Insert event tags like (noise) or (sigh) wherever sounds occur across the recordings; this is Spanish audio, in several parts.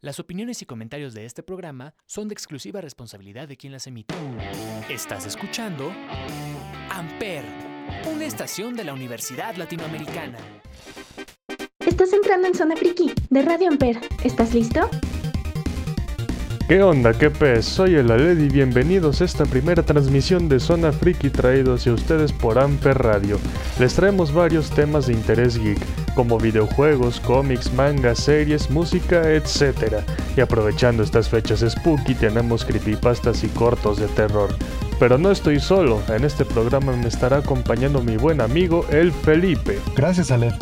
Las opiniones y comentarios de este programa son de exclusiva responsabilidad de quien las emite. Estás escuchando Amper, una estación de la Universidad Latinoamericana. Estás entrando en Zona Friki de Radio Amper. ¿Estás listo? ¿Qué onda, qué pez? Soy el Aled y bienvenidos a esta primera transmisión de Zona Friki traído hacia ustedes por Amper Radio. Les traemos varios temas de interés geek, como videojuegos, cómics, mangas, series, música, etc. Y aprovechando estas fechas spooky tenemos creepypastas y cortos de terror. Pero no estoy solo, en este programa me estará acompañando mi buen amigo el Felipe. Gracias, Aled.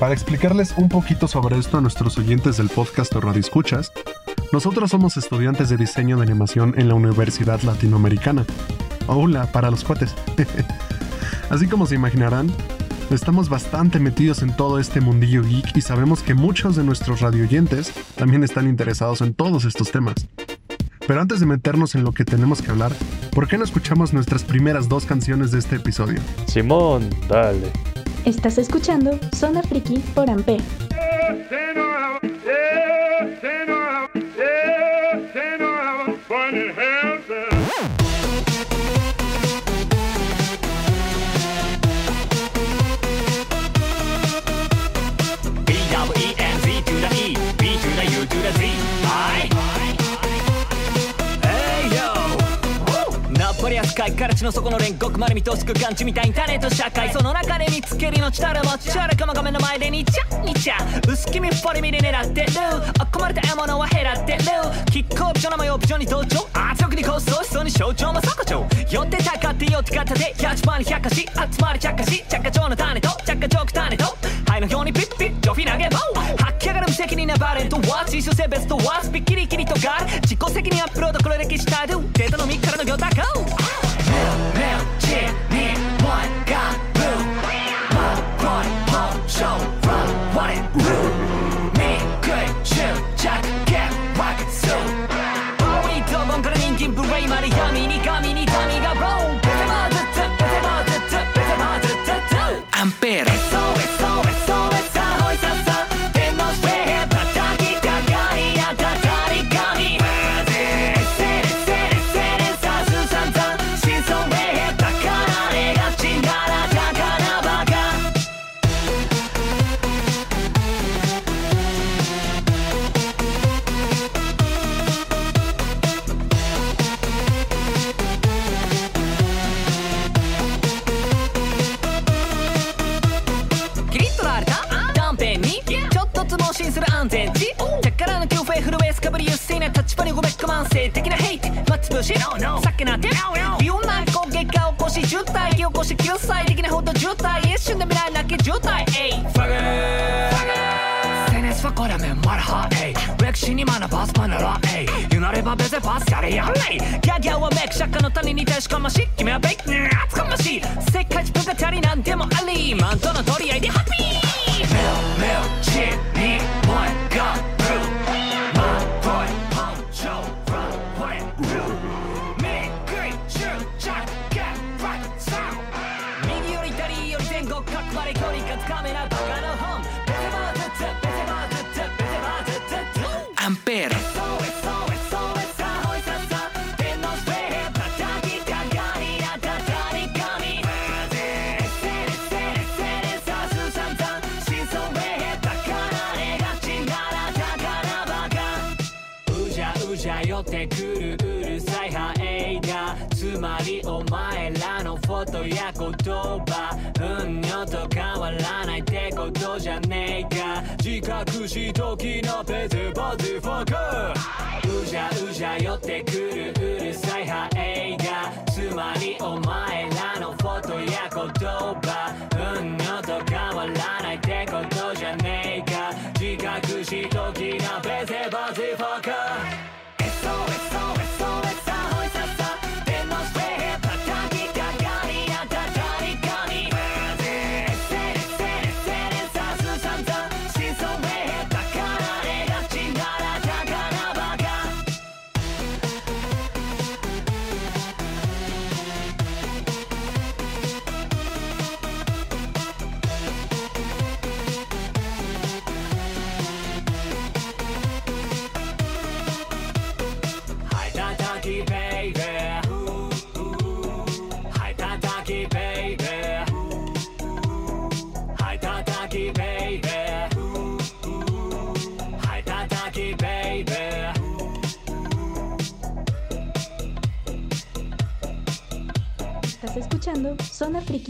Para explicarles un poquito sobre esto a nuestros oyentes del podcast o Radio Escuchas, nosotros somos estudiantes de diseño de animación en la Universidad Latinoamericana. Hola, para los cuates. (laughs) Así como se imaginarán, estamos bastante metidos en todo este mundillo geek y sabemos que muchos de nuestros radioyentes también están interesados en todos estos temas. Pero antes de meternos en lo que tenemos que hablar, ¿por qué no escuchamos nuestras primeras dos canciones de este episodio? Simón, dale. Estás escuchando Zona Friki por Amper. から地の底の煉獄まで見通す空間地みたいインタネット社会その中で見つける命たるもっちゃらかま画面の前でにちゃにちゃ薄気味っぽり見で狙ってるあ込まれた獲物は減らってるキックオプションの模様オプションに同調圧力に構想しそうに象徴も底長寄ってたかって寄って方でキャッチパーに百科し集まり着火し着火長の種と着火長種と肺の表にピッピッジョフィ投げ棒吐き上がる無責任なバレントワーツ一緒性ベストワースピッキリキリとガール自己責任アップロード黒歴史タドゥデータのみからの行高少し救済できないほど渋滞。一瞬で未来なき渋滞。SNS はこれめんまるは。エイ歴史に学ばすパネラ。エイ言うなれば別にパスやれやれギャギャはメイク釈迦の谷に確かまし。君はベイク厚かまし。い世界一文化足りなんでもあり。マントの取り合いでりお前らのフォトや言葉。うんよと変わらないってことじゃねえか。自覚しときなペテバティファ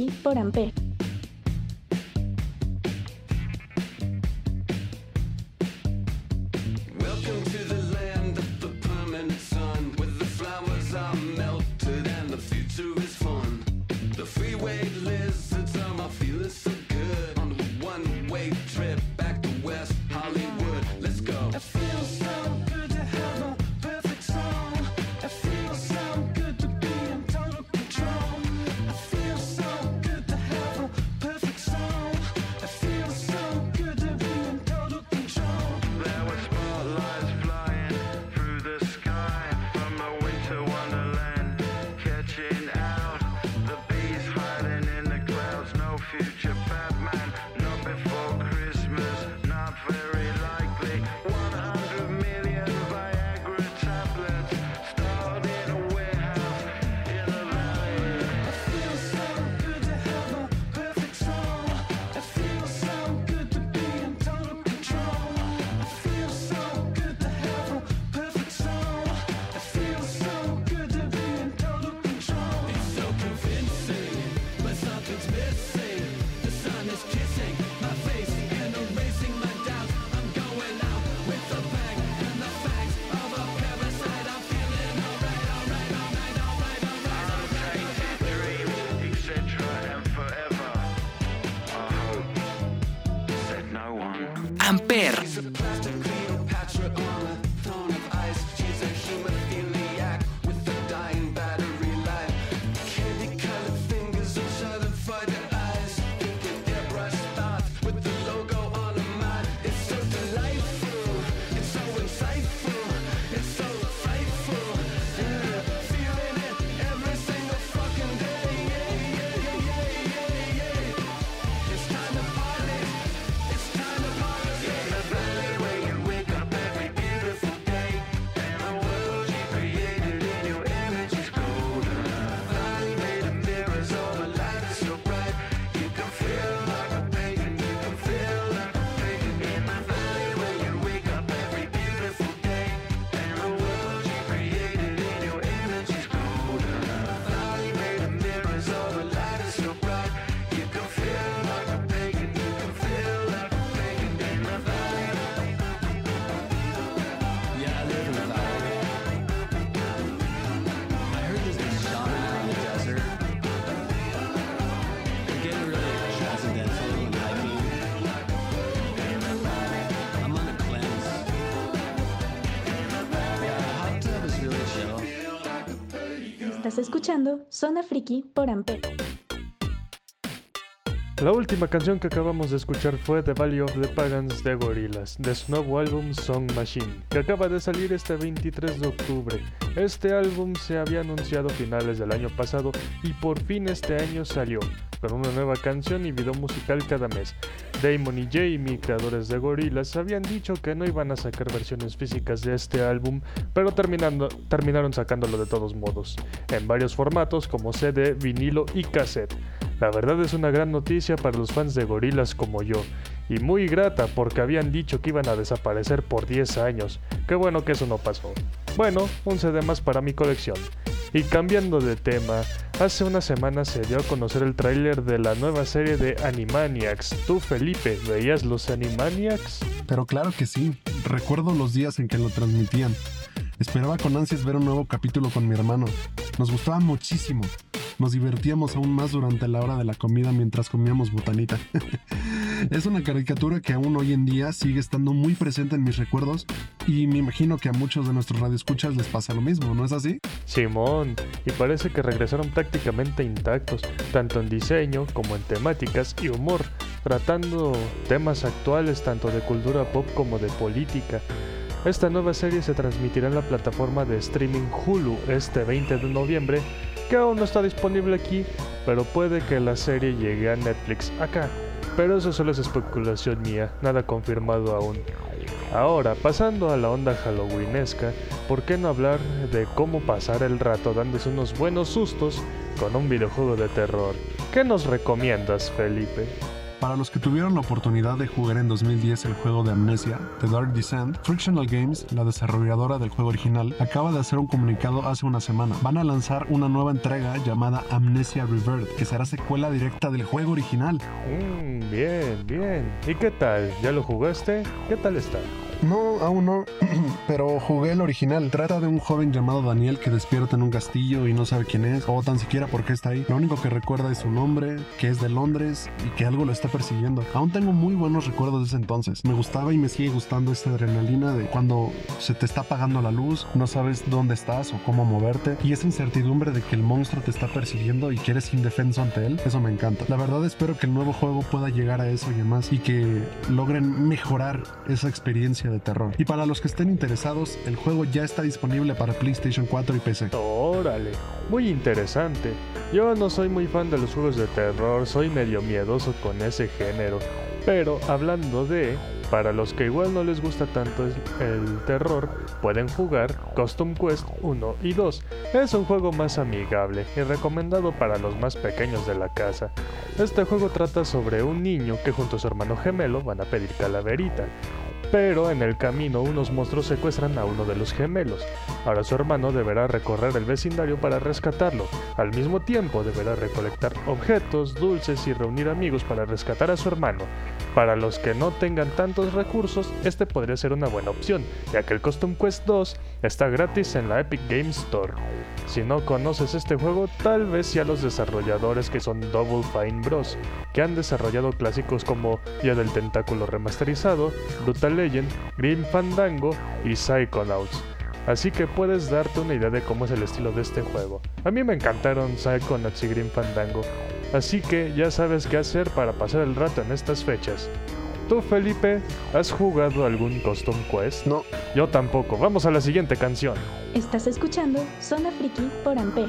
Friki por Amper. Estás escuchando Zona Friki por Amper. La última canción que acabamos de escuchar fue The Valley of the Pagans de Gorillaz, de su nuevo álbum Song Machine, que acaba de salir este 23 de octubre. Este álbum se había anunciado finales del año pasado y por fin este año salió, con una nueva canción y video musical cada mes. Damon y Jamie, creadores de Gorillaz, habían dicho que no iban a sacar versiones físicas de este álbum, pero terminaron sacándolo de todos modos, en varios formatos como CD, vinilo y cassette. La verdad es una gran noticia para los fans de Gorillaz como yo, y muy grata porque habían dicho que iban a desaparecer por 10 años. Qué bueno que eso no pasó. Bueno, un CD más para mi colección. Y cambiando de tema, hace una semana se dio a conocer el tráiler de la nueva serie de Animaniacs. ¿Tú, Felipe, veías los Animaniacs? Pero claro que sí, recuerdo los días en que lo transmitían. Esperaba con ansias ver un nuevo capítulo con mi hermano. Nos gustaba muchísimo. Nos divertíamos aún más durante la hora de la comida mientras comíamos botanita. (laughs) es una caricatura que aún hoy en día sigue estando muy presente en mis recuerdos y me imagino que a muchos de nuestros radioescuchas les pasa lo mismo, ¿no es así? Simón, y parece que regresaron prácticamente intactos, tanto en diseño como en temáticas y humor, tratando temas actuales tanto de cultura pop como de política. Esta nueva serie se transmitirá en la plataforma de streaming Hulu este 20 de noviembre, que aún no está disponible aquí, pero puede que la serie llegue a Netflix acá. Pero eso solo es especulación mía, nada confirmado aún. Ahora, pasando a la onda halloweenesca, ¿por qué no hablar de cómo pasar el rato dándose unos buenos sustos con un videojuego de terror? ¿Qué nos recomiendas, Felipe? Para los que tuvieron la oportunidad de jugar en 2010 el juego de Amnesia, The Dark Descent, Frictional Games, la desarrolladora del juego original, acaba de hacer un comunicado hace una semana. Van a lanzar una nueva entrega llamada Amnesia Rebirth, que será secuela directa del juego original. Mmm, bien, bien. ¿Y qué tal? ¿Ya lo jugaste? ¿Qué tal está? No, aún no, (clears throat) pero jugué el original. Trata de un joven llamado Daniel que despierta en un castillo y no sabe quién es, o tan siquiera por qué está ahí. Lo único que recuerda es su nombre, que es de Londres y que algo lo está persiguiendo. Aún tengo muy buenos recuerdos de ese entonces. Me gustaba y me sigue gustando esta adrenalina de cuando se te está apagando la luz, no sabes dónde estás o cómo moverte, y esa incertidumbre de que el monstruo te está persiguiendo y que eres indefenso ante él. Eso me encanta. La verdad espero que el nuevo juego pueda llegar a eso y demás, y que logren mejorar esa experiencia de terror. Y para los que estén interesados, el juego ya está disponible para PlayStation 4 y PC. Órale, muy interesante. Yo no soy muy fan de los juegos de terror, soy medio miedoso con ese género. Pero hablando de, para los que igual no les gusta tanto el, terror, pueden jugar Custom Quest 1 y 2. Es un juego más amigable y recomendado para los más pequeños de la casa. Este juego trata sobre un niño que junto a su hermano gemelo van a pedir calaverita. Pero en el camino unos monstruos secuestran a uno de los gemelos. Ahora su hermano deberá recorrer el vecindario para rescatarlo. Al mismo tiempo deberá recolectar objetos, dulces y reunir amigos para rescatar a su hermano. Para los que no tengan tantos recursos, este podría ser una buena opción, ya que el Custom Quest 2 está gratis en la Epic Games Store. Si no conoces este juego, tal vez ya los desarrolladores que son Double Fine Bros, que han desarrollado clásicos como Día del Tentáculo remasterizado, Brutal Legend, Grim Fandango y Psychonauts. Así que puedes darte una idea de cómo es el estilo de este juego. A mí me encantaron Psychonauts y Grim Fandango, así que ya sabes qué hacer para pasar el rato en estas fechas. ¿Tú, Felipe, has jugado algún Custom Quest? No, Yo tampoco. Vamos a la siguiente canción. Estás escuchando Zona Friki por Amper.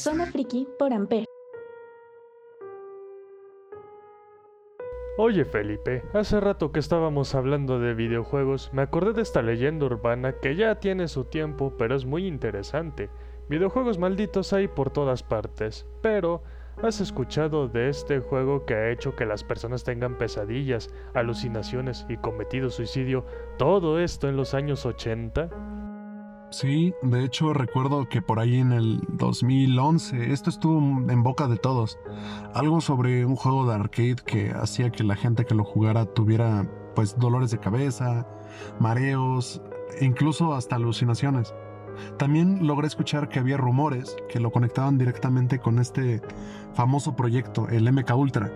Zona Friki por Amper. Oye Felipe, hace rato que estábamos hablando de videojuegos, me acordé de esta leyenda urbana que ya tiene su tiempo, pero es muy interesante. Videojuegos malditos hay por todas partes, pero ¿Has escuchado de este juego que ha hecho que las personas tengan pesadillas, alucinaciones y cometido suicidio? Todo esto en los años 80. Sí, de hecho recuerdo que por ahí en el 2011 esto estuvo en boca de todos. Algo sobre un juego de arcade que hacía que la gente que lo jugara tuviera pues dolores de cabeza, mareos, e incluso hasta alucinaciones. También logré escuchar que había rumores que lo conectaban directamente con este famoso proyecto, el MK Ultra,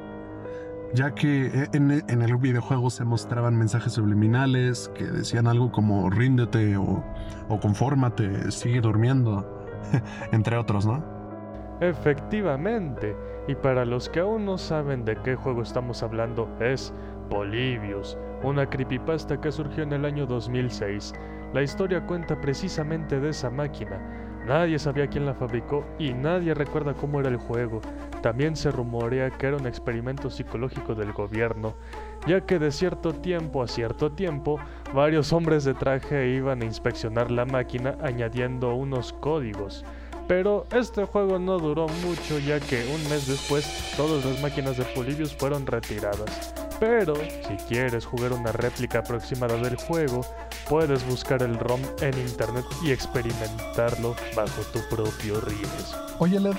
ya que en, en el videojuego se mostraban mensajes subliminales que decían algo como ríndete o, o confórmate, sigue durmiendo, (laughs) entre otros, ¿no? Efectivamente, y para los que aún no saben de qué juego estamos hablando, es Polybius, una creepypasta que surgió en el año 2006. La historia cuenta precisamente de esa máquina. Nadie sabía quién la fabricó y nadie recuerda cómo era el juego. También se rumorea que era un experimento psicológico del gobierno, ya que de cierto tiempo a cierto tiempo varios hombres de traje iban a inspeccionar la máquina añadiendo unos códigos. Pero este juego no duró mucho ya que un mes después todas las máquinas de Polybius fueron retiradas. Pero si quieres jugar una réplica aproximada del juego, puedes buscar el ROM en internet y experimentarlo bajo tu propio riesgo. Oye, Led,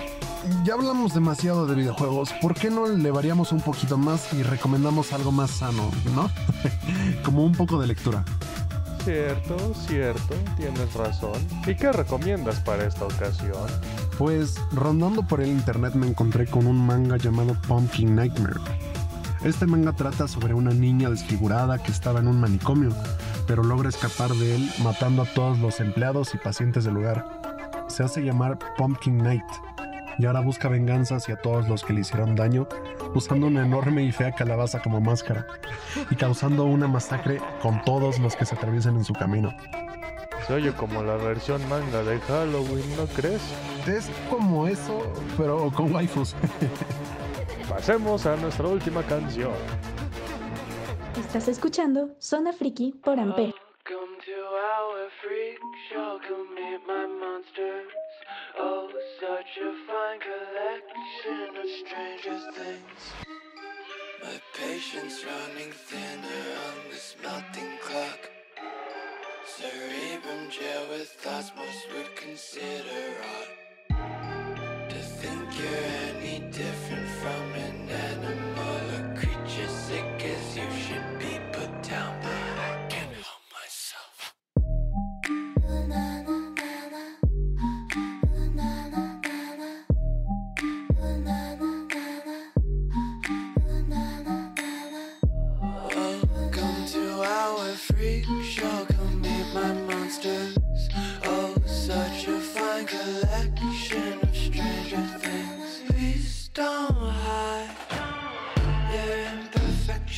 ya hablamos demasiado de videojuegos. ¿Por qué no le variamos un poquito más y recomendamos algo más sano, no? (laughs) Como un poco de lectura. Cierto, cierto, tienes razón. ¿Y qué recomiendas para esta ocasión? Pues rondando por el internet me encontré con un manga llamado Pumpkin Nightmare. Este manga trata sobre una niña desfigurada que estaba en un manicomio, pero logra escapar de él matando a todos los empleados y pacientes del lugar. Se hace llamar Pumpkin Night y ahora busca venganza hacia todos los que le hicieron daño usando una enorme y fea calabaza como máscara y causando una masacre con todos los que se atraviesen en su camino. Se oye como la versión manga de Halloween, ¿no crees? Es como eso, pero con waifus. Pasemos a nuestra última canción. Estás escuchando Zona Friki por Amper. Welcome to our freak show. Come meet my monsters. Oh, such a fine collection of stranger things. My patience running thinner on this melting clock. Cerebrum gel with thoughts most would consider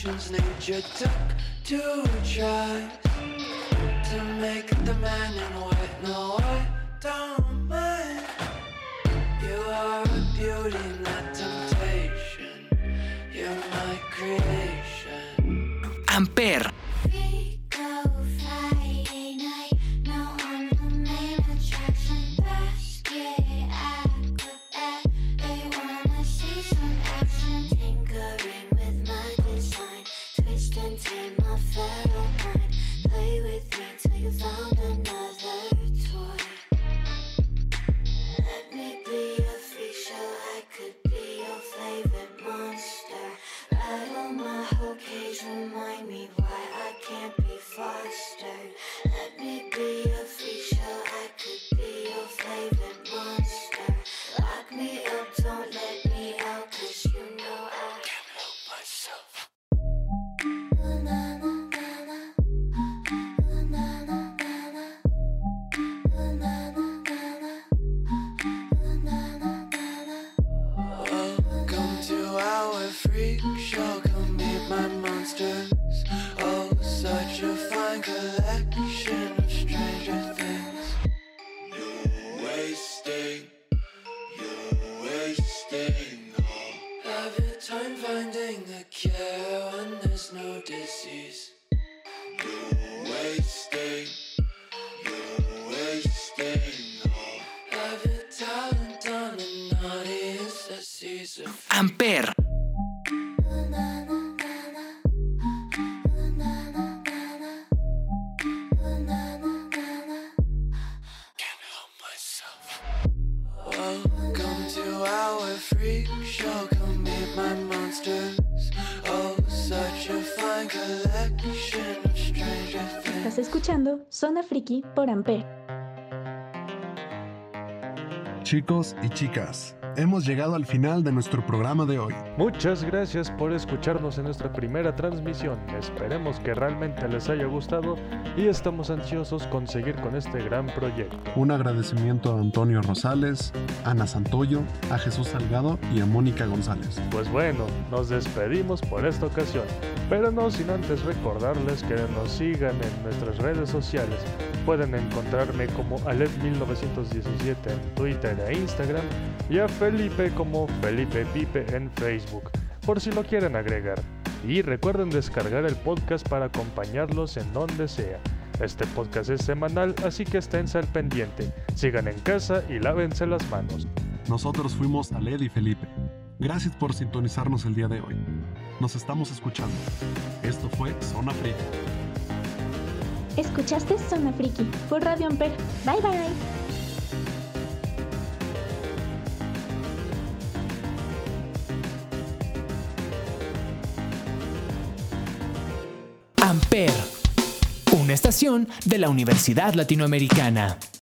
imperfections. Nature took two tries to make the man in white. No, I don't mind. You are a beauty, not temptation. You're my creation. Amper. Escuchando Zona Friki por Amper. Chicos y chicas, hemos llegado al final de nuestro programa de hoy. Muchas gracias por escucharnos en nuestra primera transmisión. Esperemos que realmente les haya gustado y estamos ansiosos con seguir con este gran proyecto. Un agradecimiento a Antonio Rosales, Ana Santoyo, a Jesús Salgado y a Mónica González. Pues bueno, nos despedimos por esta ocasión, pero no sin antes recordarles que nos sigan en nuestras redes sociales. Pueden encontrarme como Alet1917 en Twitter e Instagram y a Felipe como Felipe Pipe en Facebook, por si lo quieren agregar. Y recuerden descargar el podcast para acompañarlos en donde sea. Este podcast es semanal, así que esténse al pendiente. Sigan en casa y lávense las manos. Nosotros fuimos Aled y Felipe. Gracias por sintonizarnos el día de hoy. Nos estamos escuchando. Esto fue Zona Friki. Escuchaste Zona Friki por Radio Amper. Bye bye. Una estación de la Universidad Latinoamericana.